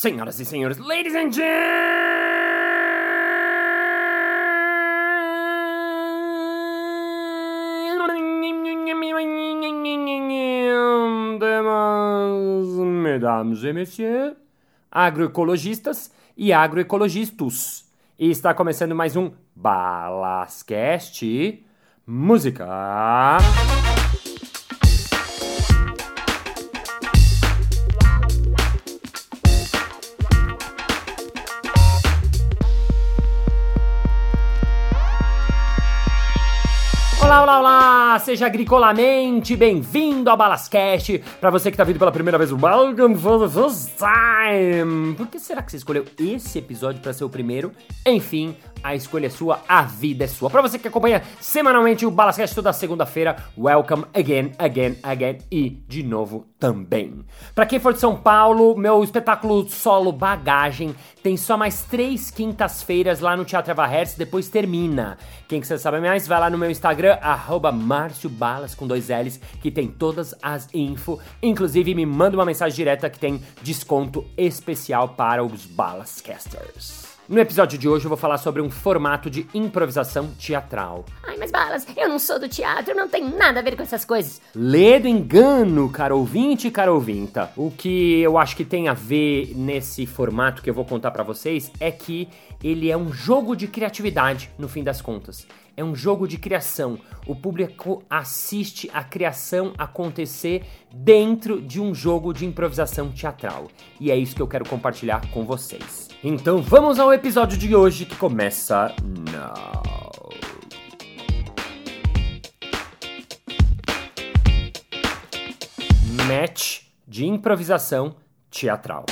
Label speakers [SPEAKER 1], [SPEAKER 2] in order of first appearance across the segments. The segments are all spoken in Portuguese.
[SPEAKER 1] Senhoras e senhores, ladies and gentlemen, mesdames e messieurs, agroecologistas e agroecologistas. E está começando mais um Balascast Música. Seja agricolamente bem-vindo ao Balascast. Para você que tá vindo pela primeira vez, welcome for the first time. Por que será que você escolheu esse episódio para ser o primeiro? Enfim, a escolha é sua, a vida é sua. Para você que acompanha semanalmente o Balascast toda segunda-feira, welcome again, again, again e de novo também. Para quem for de São Paulo, meu espetáculo solo Bagagem tem só mais três quintas-feiras lá no Teatro Eva Hertz, depois termina. Quem quiser saber mais, vai lá no meu Instagram, arroba Balas com dois L's, que tem todas as info. Inclusive, me manda uma mensagem direta que tem desconto especial para os Balascasters. No episódio de hoje eu vou falar sobre um formato de improvisação teatral.
[SPEAKER 2] Ai, mas Balas, eu não sou do teatro, não tenho nada a ver com essas coisas.
[SPEAKER 1] Lê do engano, cara ouvinte e cara ouvinta. O que eu acho que tem a ver nesse formato que eu vou contar para vocês é que ele é um jogo de criatividade, no fim das contas. É um jogo de criação. O público assiste a criação acontecer dentro de um jogo de improvisação teatral. E é isso que eu quero compartilhar com vocês. Então vamos ao episódio de hoje que começa now. Match de improvisação teatral.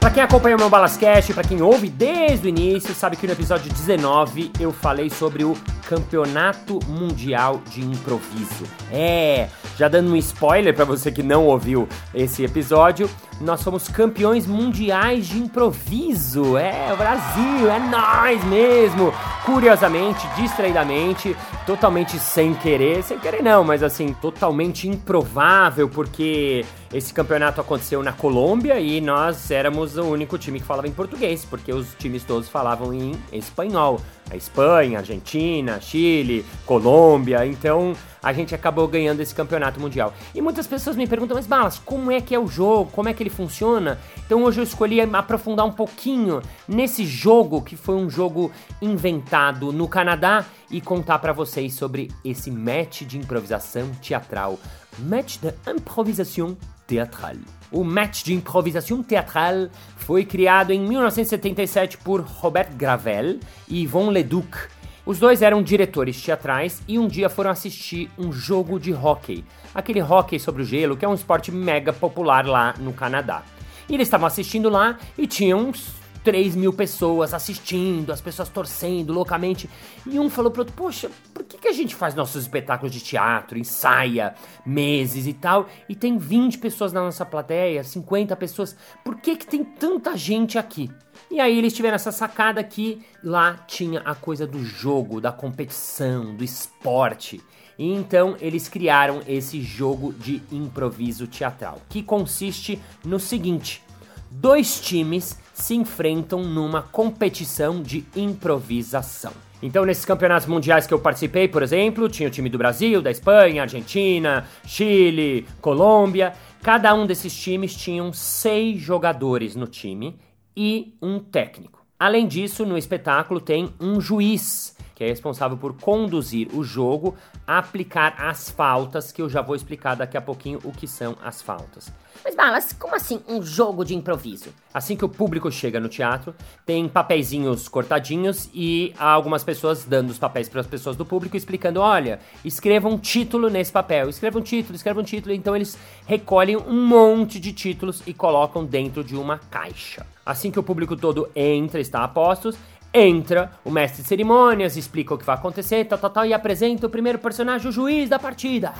[SPEAKER 1] Para quem acompanha o meu Balascast, para quem ouve desde o início, sabe que no episódio 19 eu falei sobre o Campeonato Mundial de Improviso. É, já dando um spoiler para você que não ouviu esse episódio, nós somos campeões mundiais de improviso. É, o Brasil, é nós mesmo. Curiosamente, distraidamente, totalmente sem querer, sem querer não, mas assim, totalmente improvável, porque esse campeonato aconteceu na Colômbia e nós éramos o único time que falava em português, porque os times todos falavam em espanhol. A Espanha, Argentina, Chile, Colômbia, então a gente acabou ganhando esse campeonato mundial. E muitas pessoas me perguntam, mas Balas, como é que é o jogo? Como é que ele funciona? Então hoje eu escolhi aprofundar um pouquinho nesse jogo que foi um jogo inventado no Canadá e contar para vocês sobre esse match de improvisação teatral. Match de improvisation teatral. O match de improvisação teatral foi criado em 1977 por Robert Gravel e Yvon Leduc. Os dois eram diretores teatrais e um dia foram assistir um jogo de hockey, aquele hockey sobre o gelo que é um esporte mega popular lá no Canadá. E eles estavam assistindo lá e tinham uns 3 mil pessoas assistindo, as pessoas torcendo loucamente. E um falou pro outro: Poxa, por que, que a gente faz nossos espetáculos de teatro, ensaia meses e tal, e tem 20 pessoas na nossa plateia, 50 pessoas? Por que, que tem tanta gente aqui? E aí eles tiveram essa sacada que lá tinha a coisa do jogo, da competição, do esporte. E então eles criaram esse jogo de improviso teatral, que consiste no seguinte: dois times se enfrentam numa competição de improvisação. Então, nesses campeonatos mundiais que eu participei, por exemplo, tinha o time do Brasil, da Espanha, Argentina, Chile, Colômbia. Cada um desses times tinham seis jogadores no time e um técnico. Além disso, no espetáculo tem um juiz que é responsável por conduzir o jogo, aplicar as faltas, que eu já vou explicar daqui a pouquinho o que são as faltas.
[SPEAKER 2] Mas Balas, como assim um jogo de improviso?
[SPEAKER 1] Assim que o público chega no teatro, tem papeizinhos cortadinhos e algumas pessoas dando os papéis para as pessoas do público explicando: olha, escreva um título nesse papel, escreva um título, escreva um título. Então eles recolhem um monte de títulos e colocam dentro de uma caixa. Assim que o público todo entra, está a postos, Entra o mestre de cerimônias, explica o que vai acontecer, tal, tal, tal, e apresenta o primeiro personagem, o juiz da partida.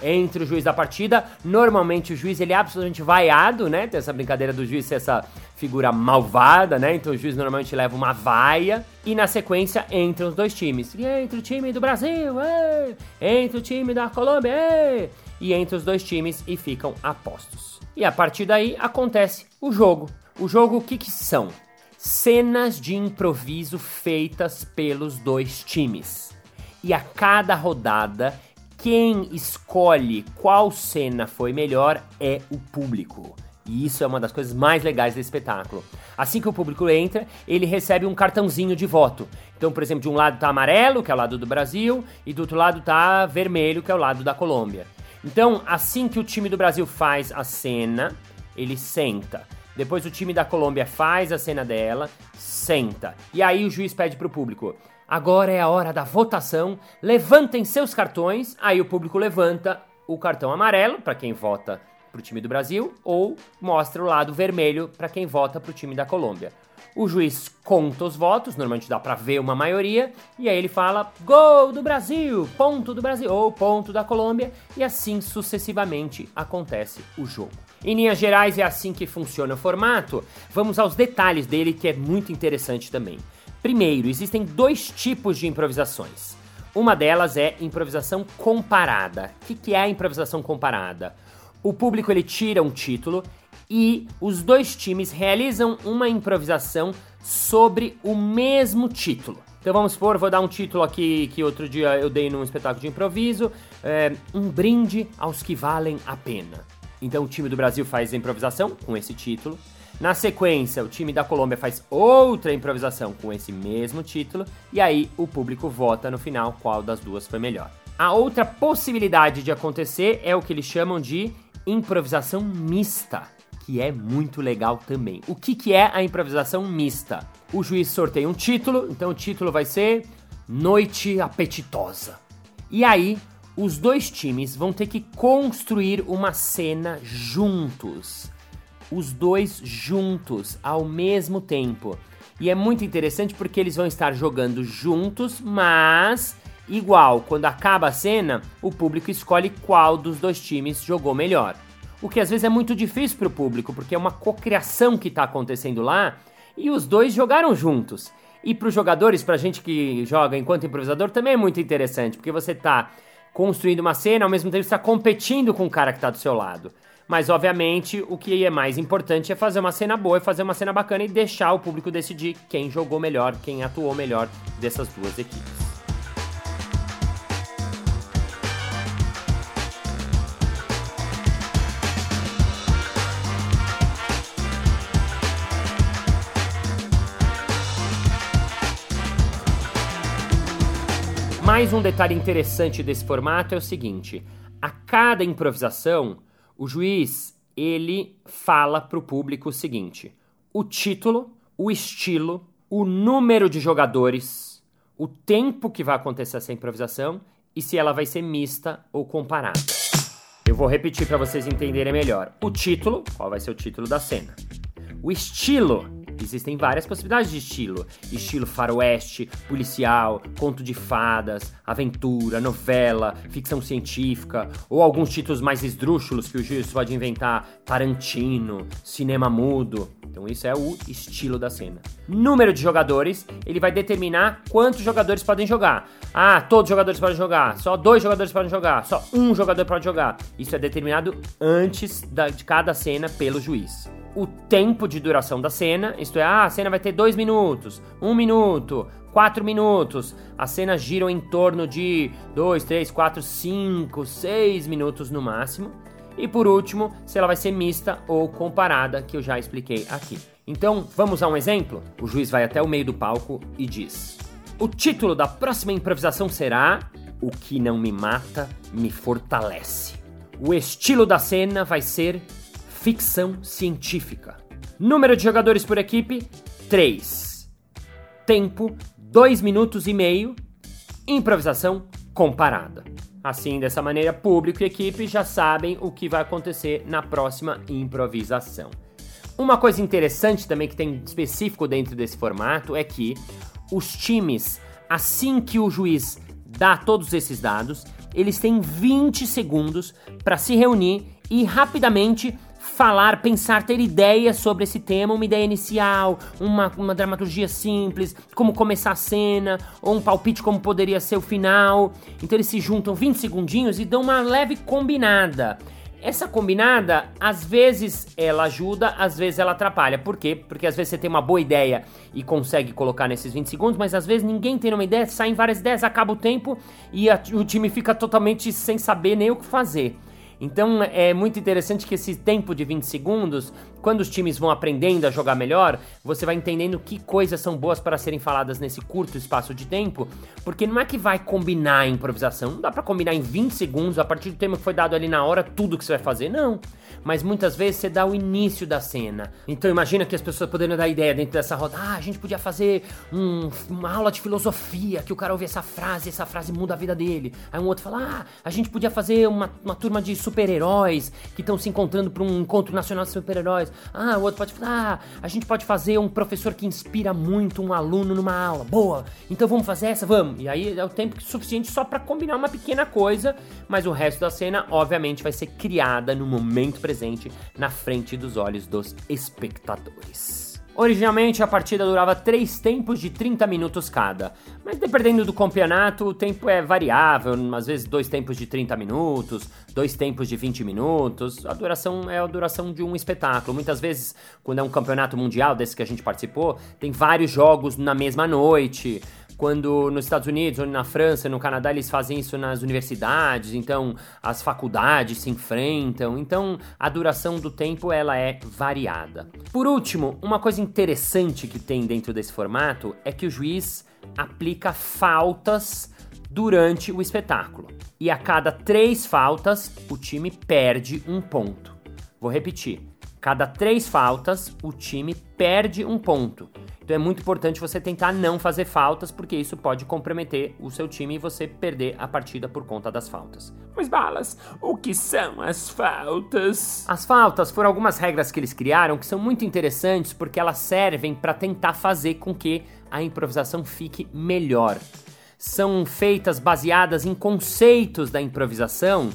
[SPEAKER 1] entre o juiz da partida. Normalmente o juiz ele é absolutamente vaiado, né? Tem essa brincadeira do juiz ser essa figura malvada, né? Então o juiz normalmente leva uma vaia. E na sequência entram os dois times. E entre o time do Brasil, ei! entre o time da Colômbia, ei! e entre os dois times e ficam apostos. E a partir daí acontece o jogo. O jogo o que, que são? Cenas de improviso feitas pelos dois times. E a cada rodada, quem escolhe qual cena foi melhor é o público. E isso é uma das coisas mais legais do espetáculo. Assim que o público entra, ele recebe um cartãozinho de voto. Então, por exemplo, de um lado tá amarelo, que é o lado do Brasil, e do outro lado tá vermelho, que é o lado da Colômbia. Então, assim que o time do Brasil faz a cena, ele senta. Depois o time da Colômbia faz a cena dela, senta. E aí o juiz pede pro público: agora é a hora da votação, levantem seus cartões. Aí o público levanta o cartão amarelo para quem vota pro time do Brasil ou mostra o lado vermelho para quem vota pro time da Colômbia. O juiz conta os votos, normalmente dá para ver uma maioria, e aí ele fala gol do Brasil, ponto do Brasil ou ponto da Colômbia, e assim sucessivamente acontece o jogo. Em linhas gerais é assim que funciona o formato. Vamos aos detalhes dele que é muito interessante também. Primeiro, existem dois tipos de improvisações. Uma delas é improvisação comparada. O que é a improvisação comparada? O público ele tira um título e os dois times realizam uma improvisação sobre o mesmo título. Então vamos supor, vou dar um título aqui que outro dia eu dei num espetáculo de improviso: é, Um brinde aos que valem a pena. Então o time do Brasil faz improvisação com esse título. Na sequência, o time da Colômbia faz outra improvisação com esse mesmo título. E aí o público vota no final qual das duas foi melhor. A outra possibilidade de acontecer é o que eles chamam de improvisação mista, que é muito legal também. O que, que é a improvisação mista? O juiz sorteia um título, então o título vai ser Noite Apetitosa. E aí, os dois times vão ter que construir uma cena juntos. Os dois juntos, ao mesmo tempo. E é muito interessante porque eles vão estar jogando juntos, mas igual. Quando acaba a cena, o público escolhe qual dos dois times jogou melhor. O que às vezes é muito difícil para o público, porque é uma cocriação que está acontecendo lá e os dois jogaram juntos. E para os jogadores, para a gente que joga enquanto improvisador, também é muito interessante, porque você está construindo uma cena, ao mesmo tempo está competindo com o cara que está do seu lado. Mas, obviamente, o que é mais importante é fazer uma cena boa, fazer uma cena bacana e deixar o público decidir quem jogou melhor, quem atuou melhor dessas duas equipes. Mais um detalhe interessante desse formato é o seguinte: a cada improvisação, o juiz ele fala para o público o seguinte: o título, o estilo, o número de jogadores, o tempo que vai acontecer essa improvisação e se ela vai ser mista ou comparada. Eu vou repetir para vocês entenderem melhor. O título, qual vai ser o título da cena? O estilo, Existem várias possibilidades de estilo: estilo faroeste, policial, conto de fadas, aventura, novela, ficção científica, ou alguns títulos mais esdrúxulos que o juiz pode inventar: Tarantino, cinema mudo. Então isso é o estilo da cena. Número de jogadores, ele vai determinar quantos jogadores podem jogar. Ah, todos os jogadores podem jogar, só dois jogadores podem jogar, só um jogador pode jogar. Isso é determinado antes da, de cada cena pelo juiz o tempo de duração da cena, isto é, ah, a cena vai ter dois minutos, um minuto, quatro minutos. As cenas giram em torno de dois, três, quatro, cinco, seis minutos no máximo. E por último, se ela vai ser mista ou comparada, que eu já expliquei aqui. Então, vamos a um exemplo? O juiz vai até o meio do palco e diz: O título da próxima improvisação será O que não me mata me fortalece. O estilo da cena vai ser ficção científica. Número de jogadores por equipe: 3. Tempo: 2 minutos e meio. Improvisação comparada. Assim, dessa maneira, público e equipe já sabem o que vai acontecer na próxima improvisação. Uma coisa interessante também que tem específico dentro desse formato é que os times, assim que o juiz dá todos esses dados, eles têm 20 segundos para se reunir e rapidamente falar, pensar, ter ideias sobre esse tema, uma ideia inicial, uma, uma dramaturgia simples, como começar a cena, ou um palpite como poderia ser o final. Então eles se juntam 20 segundinhos e dão uma leve combinada. Essa combinada, às vezes ela ajuda, às vezes ela atrapalha. Por quê? Porque às vezes você tem uma boa ideia e consegue colocar nesses 20 segundos, mas às vezes ninguém tem uma ideia, saem várias ideias, acaba o tempo e a, o time fica totalmente sem saber nem o que fazer. Então é muito interessante que esse tempo de 20 segundos, quando os times vão aprendendo a jogar melhor, você vai entendendo que coisas são boas para serem faladas nesse curto espaço de tempo, porque não é que vai combinar a improvisação, não dá para combinar em 20 segundos, a partir do tema que foi dado ali na hora, tudo que você vai fazer, não. Mas muitas vezes você dá o início da cena. Então imagina que as pessoas poderiam dar ideia dentro dessa roda, ah, a gente podia fazer um, uma aula de filosofia, que o cara ouve essa frase, essa frase muda a vida dele. Aí um outro fala, ah, a gente podia fazer uma, uma turma de super-heróis que estão se encontrando para um encontro nacional de super-heróis. Ah, o outro pode falar, ah, a gente pode fazer um professor que inspira muito um aluno numa aula. Boa! Então vamos fazer essa? Vamos! E aí é o tempo suficiente só para combinar uma pequena coisa, mas o resto da cena, obviamente, vai ser criada no momento presente, na frente dos olhos dos espectadores. Originalmente a partida durava 3 tempos de 30 minutos cada, mas dependendo do campeonato o tempo é variável, às vezes dois tempos de 30 minutos, dois tempos de 20 minutos, a duração é a duração de um espetáculo. Muitas vezes, quando é um campeonato mundial desse que a gente participou, tem vários jogos na mesma noite, quando nos Estados Unidos, ou na França, no Canadá, eles fazem isso nas universidades, então as faculdades se enfrentam, então a duração do tempo ela é variada. Por último, uma coisa interessante que tem dentro desse formato é que o juiz aplica faltas durante o espetáculo. E a cada três faltas, o time perde um ponto. Vou repetir: cada três faltas, o time perde um ponto. Então é muito importante você tentar não fazer faltas, porque isso pode comprometer o seu time e você perder a partida por conta das faltas.
[SPEAKER 3] Mas balas, o que são as faltas?
[SPEAKER 1] As faltas foram algumas regras que eles criaram que são muito interessantes porque elas servem para tentar fazer com que a improvisação fique melhor. São feitas baseadas em conceitos da improvisação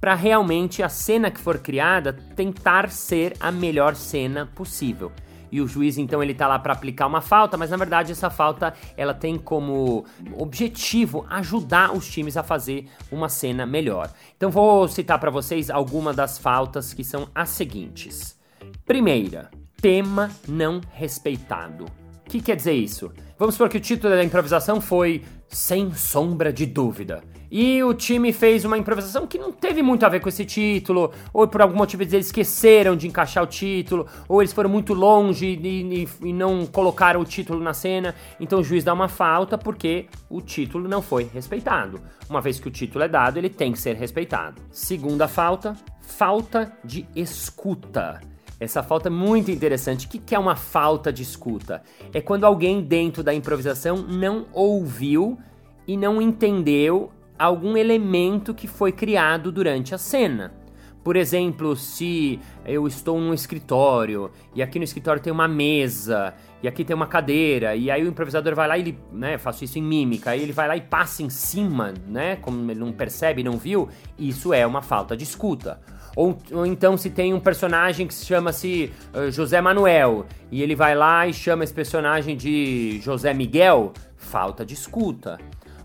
[SPEAKER 1] para realmente a cena que for criada tentar ser a melhor cena possível e o juiz então ele tá lá para aplicar uma falta, mas na verdade essa falta ela tem como objetivo ajudar os times a fazer uma cena melhor. Então vou citar para vocês algumas das faltas que são as seguintes. Primeira, tema não respeitado. O que quer dizer isso? Vamos supor que o título da improvisação foi Sem Sombra de Dúvida. E o time fez uma improvisação que não teve muito a ver com esse título, ou por algum motivo eles esqueceram de encaixar o título, ou eles foram muito longe e, e, e não colocaram o título na cena. Então o juiz dá uma falta porque o título não foi respeitado. Uma vez que o título é dado, ele tem que ser respeitado. Segunda falta, falta de escuta. Essa falta é muito interessante. O que é uma falta de escuta? É quando alguém dentro da improvisação não ouviu e não entendeu algum elemento que foi criado durante a cena. Por exemplo, se eu estou num escritório e aqui no escritório tem uma mesa e aqui tem uma cadeira e aí o improvisador vai lá e ele, né, faço isso em mímica, aí ele vai lá e passa em cima, né, como ele não percebe, não viu, isso é uma falta de escuta. Ou, ou então se tem um personagem que se chama-se uh, José Manuel e ele vai lá e chama esse personagem de José Miguel, falta de escuta.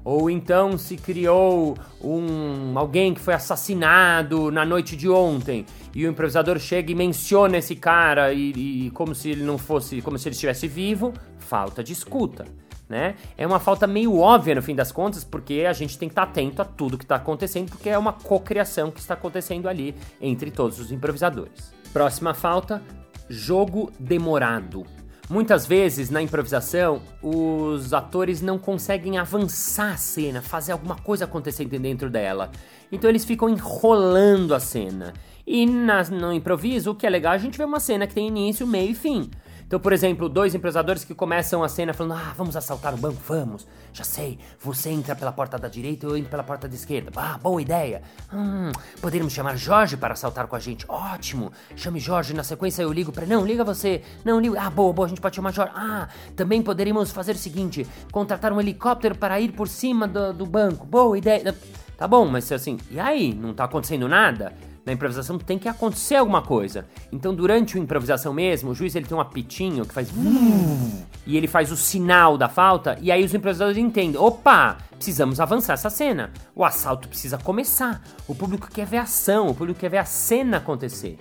[SPEAKER 1] Ou então se criou um alguém que foi assassinado na noite de ontem e o improvisador chega e menciona esse cara e, e como se ele não fosse, como se ele estivesse vivo, falta de escuta. Né? É uma falta meio óbvia no fim das contas, porque a gente tem que estar atento a tudo que está acontecendo, porque é uma cocriação que está acontecendo ali entre todos os improvisadores. Próxima falta: jogo demorado. Muitas vezes na improvisação, os atores não conseguem avançar a cena, fazer alguma coisa acontecer dentro dela. Então eles ficam enrolando a cena. E na, no improviso, o que é legal, a gente vê uma cena que tem início, meio e fim. Então, por exemplo, dois empresários que começam a cena falando: Ah, vamos assaltar o banco, vamos. Já sei, você entra pela porta da direita e eu entro pela porta da esquerda. Ah, boa ideia. Hum, poderíamos chamar Jorge para assaltar com a gente. Ótimo. Chame Jorge, na sequência eu ligo para. Não, liga você. Não, liga. Ah, boa, boa, a gente pode chamar Jorge. Ah, também poderíamos fazer o seguinte: contratar um helicóptero para ir por cima do, do banco. Boa ideia. Tá bom, mas assim, e aí? Não tá acontecendo nada? Na improvisação tem que acontecer alguma coisa. Então, durante a improvisação mesmo, o juiz ele tem um apitinho que faz. E ele faz o sinal da falta, e aí os improvisadores entendem: opa, precisamos avançar essa cena. O assalto precisa começar. O público quer ver ação, o público quer ver a cena acontecer.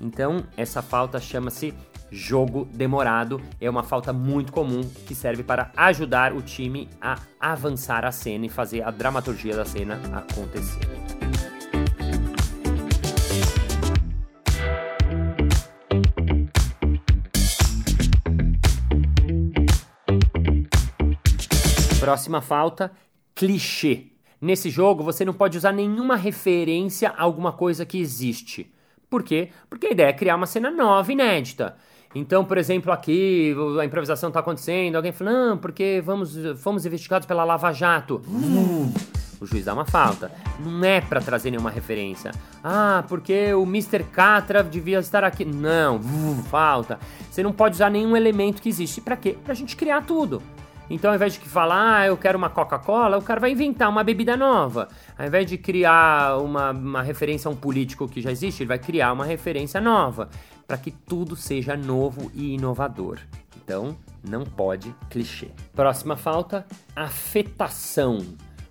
[SPEAKER 1] Então, essa falta chama-se jogo demorado. É uma falta muito comum que serve para ajudar o time a avançar a cena e fazer a dramaturgia da cena acontecer. Próxima falta, clichê. Nesse jogo você não pode usar nenhuma referência a alguma coisa que existe. Por quê? Porque a ideia é criar uma cena nova, inédita. Então, por exemplo, aqui a improvisação está acontecendo, alguém fala, não, porque vamos, fomos investigados pela Lava Jato. Uh, o juiz dá uma falta. Não é para trazer nenhuma referência. Ah, porque o Mr. Catra devia estar aqui. Não, uh, falta. Você não pode usar nenhum elemento que existe. Para quê? Pra gente criar tudo. Então, ao invés de falar, ah, eu quero uma Coca-Cola, o cara vai inventar uma bebida nova. Ao invés de criar uma, uma referência a um político que já existe, ele vai criar uma referência nova, para que tudo seja novo e inovador. Então, não pode clichê. Próxima falta: afetação.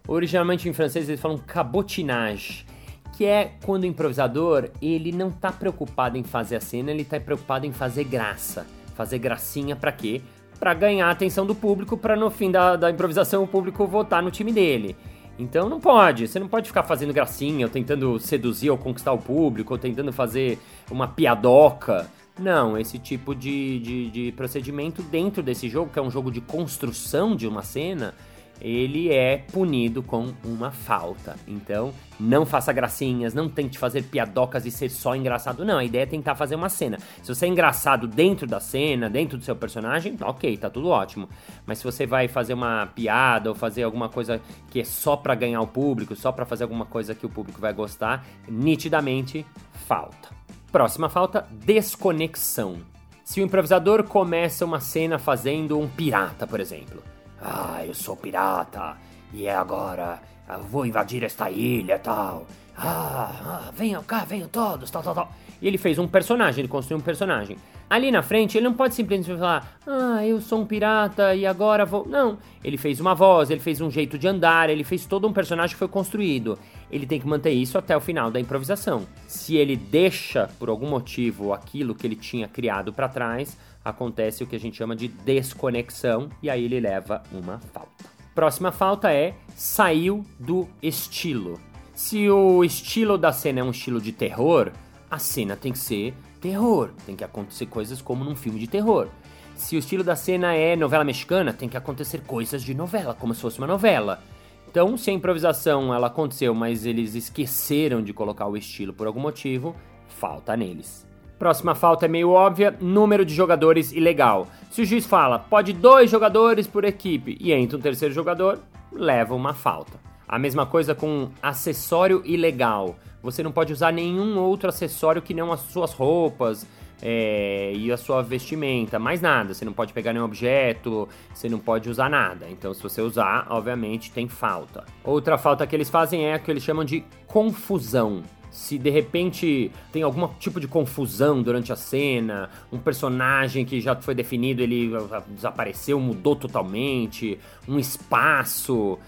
[SPEAKER 1] Originalmente em francês eles falam cabotinage, que é quando o improvisador ele não está preocupado em fazer a cena, ele está preocupado em fazer graça. Fazer gracinha para quê? Para ganhar a atenção do público, para no fim da, da improvisação o público votar no time dele. Então não pode, você não pode ficar fazendo gracinha, ou tentando seduzir ou conquistar o público, ou tentando fazer uma piadoca. Não, esse tipo de, de, de procedimento dentro desse jogo, que é um jogo de construção de uma cena, ele é punido com uma falta. Então, não faça gracinhas, não tente fazer piadocas e ser só engraçado. Não, a ideia é tentar fazer uma cena. Se você é engraçado dentro da cena, dentro do seu personagem, ok, tá tudo ótimo. Mas se você vai fazer uma piada ou fazer alguma coisa que é só para ganhar o público, só para fazer alguma coisa que o público vai gostar, nitidamente falta. Próxima falta, desconexão. Se o improvisador começa uma cena fazendo um pirata, por exemplo, ah, eu sou pirata e é agora eu vou invadir esta ilha tal. Ah, ah, venham cá, venham todos, tal, tal, tal. E ele fez um personagem, ele construiu um personagem. Ali na frente, ele não pode simplesmente falar, ah, eu sou um pirata e agora vou. Não. Ele fez uma voz, ele fez um jeito de andar, ele fez todo um personagem que foi construído. Ele tem que manter isso até o final da improvisação. Se ele deixa, por algum motivo, aquilo que ele tinha criado para trás, acontece o que a gente chama de desconexão e aí ele leva uma falta. Próxima falta é saiu do estilo. Se o estilo da cena é um estilo de terror, a cena tem que ser terror, tem que acontecer coisas como num filme de terror. Se o estilo da cena é novela mexicana, tem que acontecer coisas de novela, como se fosse uma novela. Então, se a improvisação ela aconteceu, mas eles esqueceram de colocar o estilo por algum motivo, falta neles. Próxima falta é meio óbvia, número de jogadores ilegal. Se o juiz fala, pode dois jogadores por equipe e entra um terceiro jogador, leva uma falta. A mesma coisa com acessório ilegal. Você não pode usar nenhum outro acessório que não as suas roupas é, e a sua vestimenta, mais nada. Você não pode pegar nenhum objeto, você não pode usar nada. Então, se você usar, obviamente tem falta. Outra falta que eles fazem é a que eles chamam de confusão se de repente tem algum tipo de confusão durante a cena, um personagem que já foi definido, ele desapareceu, mudou totalmente, um espaço,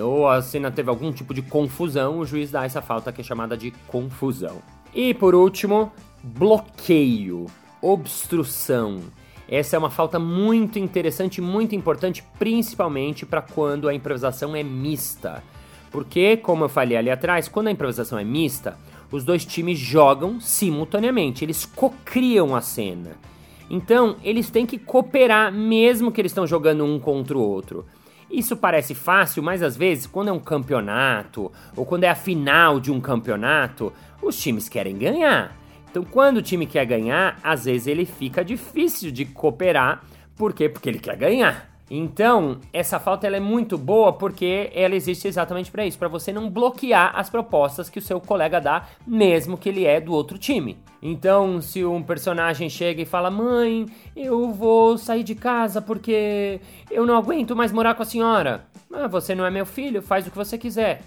[SPEAKER 1] ou a cena teve algum tipo de confusão, o juiz dá essa falta que é chamada de confusão. E por último, bloqueio, obstrução. Essa é uma falta muito interessante, muito importante, principalmente para quando a improvisação é mista. Porque, como eu falei ali atrás, quando a improvisação é mista, os dois times jogam simultaneamente, eles cocriam a cena. Então, eles têm que cooperar mesmo que eles estão jogando um contra o outro. Isso parece fácil, mas às vezes, quando é um campeonato ou quando é a final de um campeonato, os times querem ganhar. Então, quando o time quer ganhar, às vezes ele fica difícil de cooperar. Por quê? Porque ele quer ganhar. Então, essa falta ela é muito boa porque ela existe exatamente para isso, para você não bloquear as propostas que o seu colega dá, mesmo que ele é do outro time. Então, se um personagem chega e fala: "Mãe, eu vou sair de casa porque eu não aguento mais morar com a senhora". Ah, você não é meu filho, faz o que você quiser.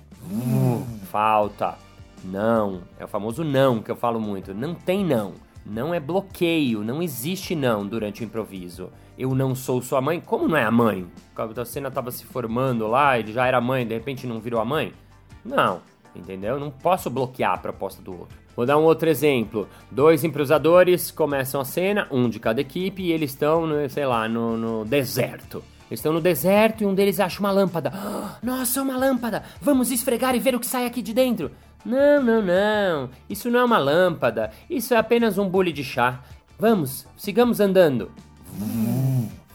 [SPEAKER 1] Falta. Não, é o famoso não que eu falo muito. Não tem não. Não é bloqueio, não existe não durante o improviso. Eu não sou sua mãe. Como não é a mãe? A cena estava se formando lá, ele já era mãe, de repente não virou a mãe? Não, entendeu? Não posso bloquear a proposta do outro. Vou dar um outro exemplo. Dois improvisadores começam a cena, um de cada equipe, e eles estão, sei lá, no, no deserto. Eles estão no deserto e um deles acha uma lâmpada. Nossa, uma lâmpada! Vamos esfregar e ver o que sai aqui de dentro. Não, não, não. Isso não é uma lâmpada. Isso é apenas um bule de chá. Vamos, sigamos andando.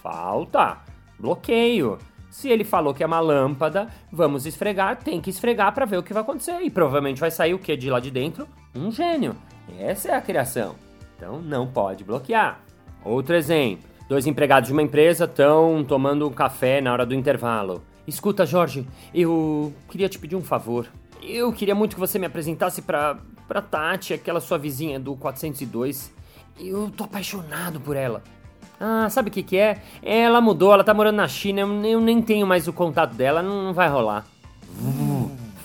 [SPEAKER 1] Falta. Bloqueio. Se ele falou que é uma lâmpada, vamos esfregar, tem que esfregar para ver o que vai acontecer. E provavelmente vai sair o que de lá de dentro? Um gênio. Essa é a criação. Então não pode bloquear. Outro exemplo. Dois empregados de uma empresa estão tomando um café na hora do intervalo. Escuta, Jorge, eu queria te pedir um favor. Eu queria muito que você me apresentasse pra, pra Tati, aquela sua vizinha do 402. Eu tô apaixonado por ela. Ah, sabe o que que é? Ela mudou, ela tá morando na China, eu, eu nem tenho mais o contato dela, não, não vai rolar.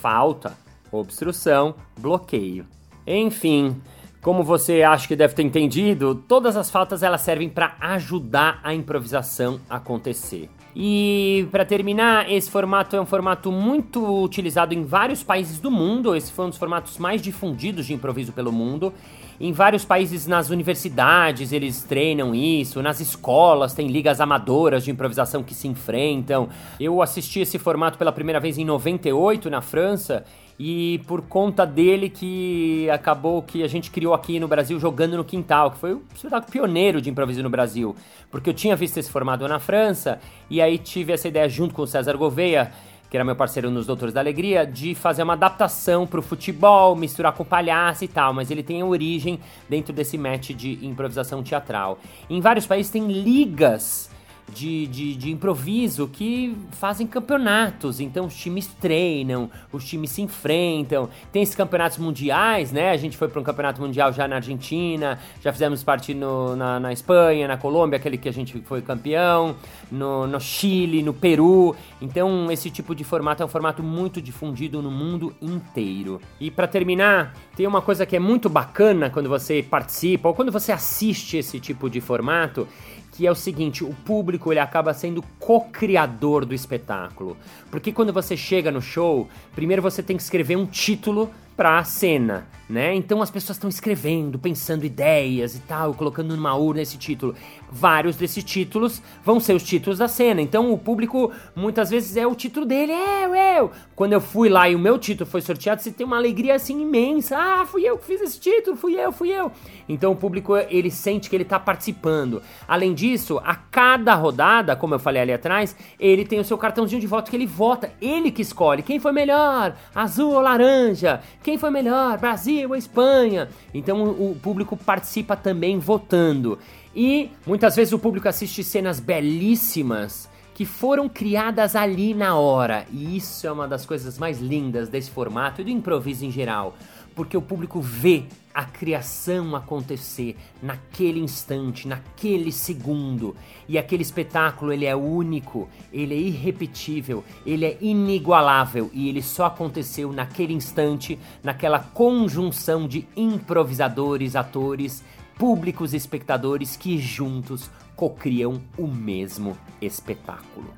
[SPEAKER 1] falta, obstrução, bloqueio. Enfim, como você acha que deve ter entendido, todas as faltas elas servem para ajudar a improvisação a acontecer. E para terminar, esse formato é um formato muito utilizado em vários países do mundo. Esse foi um dos formatos mais difundidos de improviso pelo mundo. Em vários países, nas universidades, eles treinam isso, nas escolas tem ligas amadoras de improvisação que se enfrentam. Eu assisti esse formato pela primeira vez em 98 na França e por conta dele que acabou que a gente criou aqui no Brasil jogando no quintal, que foi o espetáculo pioneiro de improviso no Brasil, porque eu tinha visto esse formato na França e aí tive essa ideia junto com o César Gouveia, que era meu parceiro nos Doutores da Alegria, de fazer uma adaptação pro futebol, misturar com palhaço e tal, mas ele tem origem dentro desse match de improvisação teatral. Em vários países tem ligas de, de, de, improviso que fazem campeonatos. Então os times treinam, os times se enfrentam. Tem esses campeonatos mundiais, né? A gente foi para um campeonato mundial já na Argentina, já fizemos parte no, na, na Espanha, na Colômbia, aquele que a gente foi campeão, no, no Chile, no Peru. Então esse tipo de formato é um formato muito difundido no mundo inteiro. E para terminar, tem uma coisa que é muito bacana quando você participa ou quando você assiste esse tipo de formato que é o seguinte, o público ele acaba sendo co-criador do espetáculo. Porque quando você chega no show, primeiro você tem que escrever um título para a cena, né? Então as pessoas estão escrevendo, pensando ideias e tal, colocando numa urna esse título. Vários desses títulos vão ser os títulos da cena. Então o público muitas vezes é o título dele, eu, eu. Quando eu fui lá e o meu título foi sorteado, você tem uma alegria assim imensa. Ah, fui eu que fiz esse título, fui eu, fui eu. Então o público ele sente que ele está participando. Além disso, a cada rodada, como eu falei ali atrás, ele tem o seu cartãozinho de voto que ele vota, ele que escolhe quem foi melhor, azul ou laranja quem foi melhor? Brasil ou Espanha? Então o público participa também votando. E muitas vezes o público assiste cenas belíssimas que foram criadas ali na hora. E isso é uma das coisas mais lindas desse formato e do improviso em geral porque o público vê a criação acontecer naquele instante, naquele segundo. E aquele espetáculo, ele é único, ele é irrepetível, ele é inigualável e ele só aconteceu naquele instante, naquela conjunção de improvisadores, atores, públicos e espectadores que juntos cocriam o mesmo espetáculo.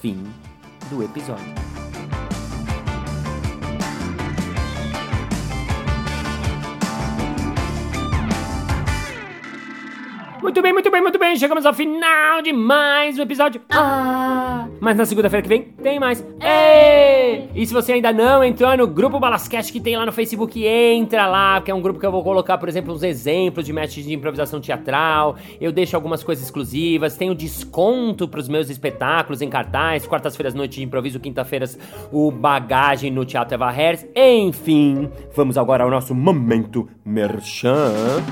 [SPEAKER 1] Fim do episódio. Muito bem, muito bem, muito bem. Chegamos ao final de mais um episódio. Ah! Mas na segunda-feira que vem tem mais. Ei! E se você ainda não entrou no grupo Balascast que tem lá no Facebook, entra lá, que é um grupo que eu vou colocar, por exemplo, uns exemplos de matches de improvisação teatral. Eu deixo algumas coisas exclusivas. Tenho desconto pros meus espetáculos em cartaz. Quartas-feiras, noite de improviso. Quinta-feiras, o Bagagem no Teatro Eva Harris. Enfim, vamos agora ao nosso momento merchan.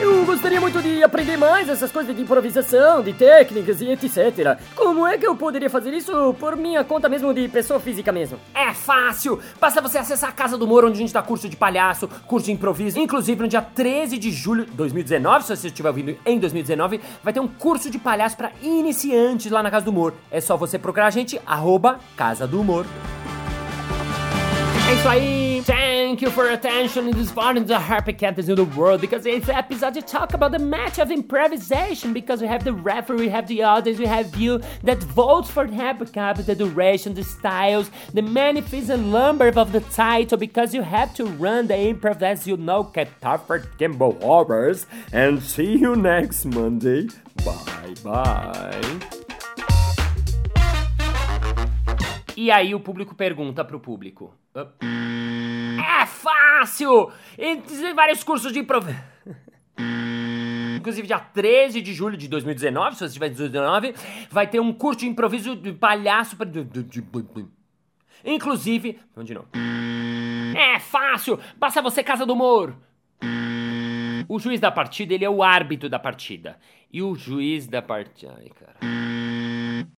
[SPEAKER 1] Eu
[SPEAKER 4] gostaria muito de aprender mais essas coisas de improvisação, de técnicas e etc. Como é que eu poderia fazer isso por minha conta mesmo de pessoa física mesmo?
[SPEAKER 1] É fácil! Basta você acessar a Casa do Humor, onde a gente dá curso de palhaço, curso de improviso. Inclusive, no dia 13 de julho de 2019, se você estiver ouvindo em 2019, vai ter um curso de palhaço para iniciantes lá na Casa do Humor. É só você procurar a gente, arroba Casa do Humor. Isso aí. Thank you for attention in this part of the Cat in the world because an episode to talk about the match of improvisation because we have the referee, we have the audience, we have you that votes for the Happy Cat, the duration, the styles, the magnificent number of the title because you have to run the improv as you know, Cataford Kimball Roberts. And see you next Monday. Bye bye. E aí o público pergunta pro público. É fácil! Existem vários cursos de improviso. Inclusive, dia 13 de julho de 2019, se você estiver em 2019, vai ter um curso de improviso de palhaço pra... Inclusive... Vamos de novo. É fácil! Basta você, Casa do Humor! O juiz da partida, ele é o árbitro da partida. E o juiz da partida... Ai, cara...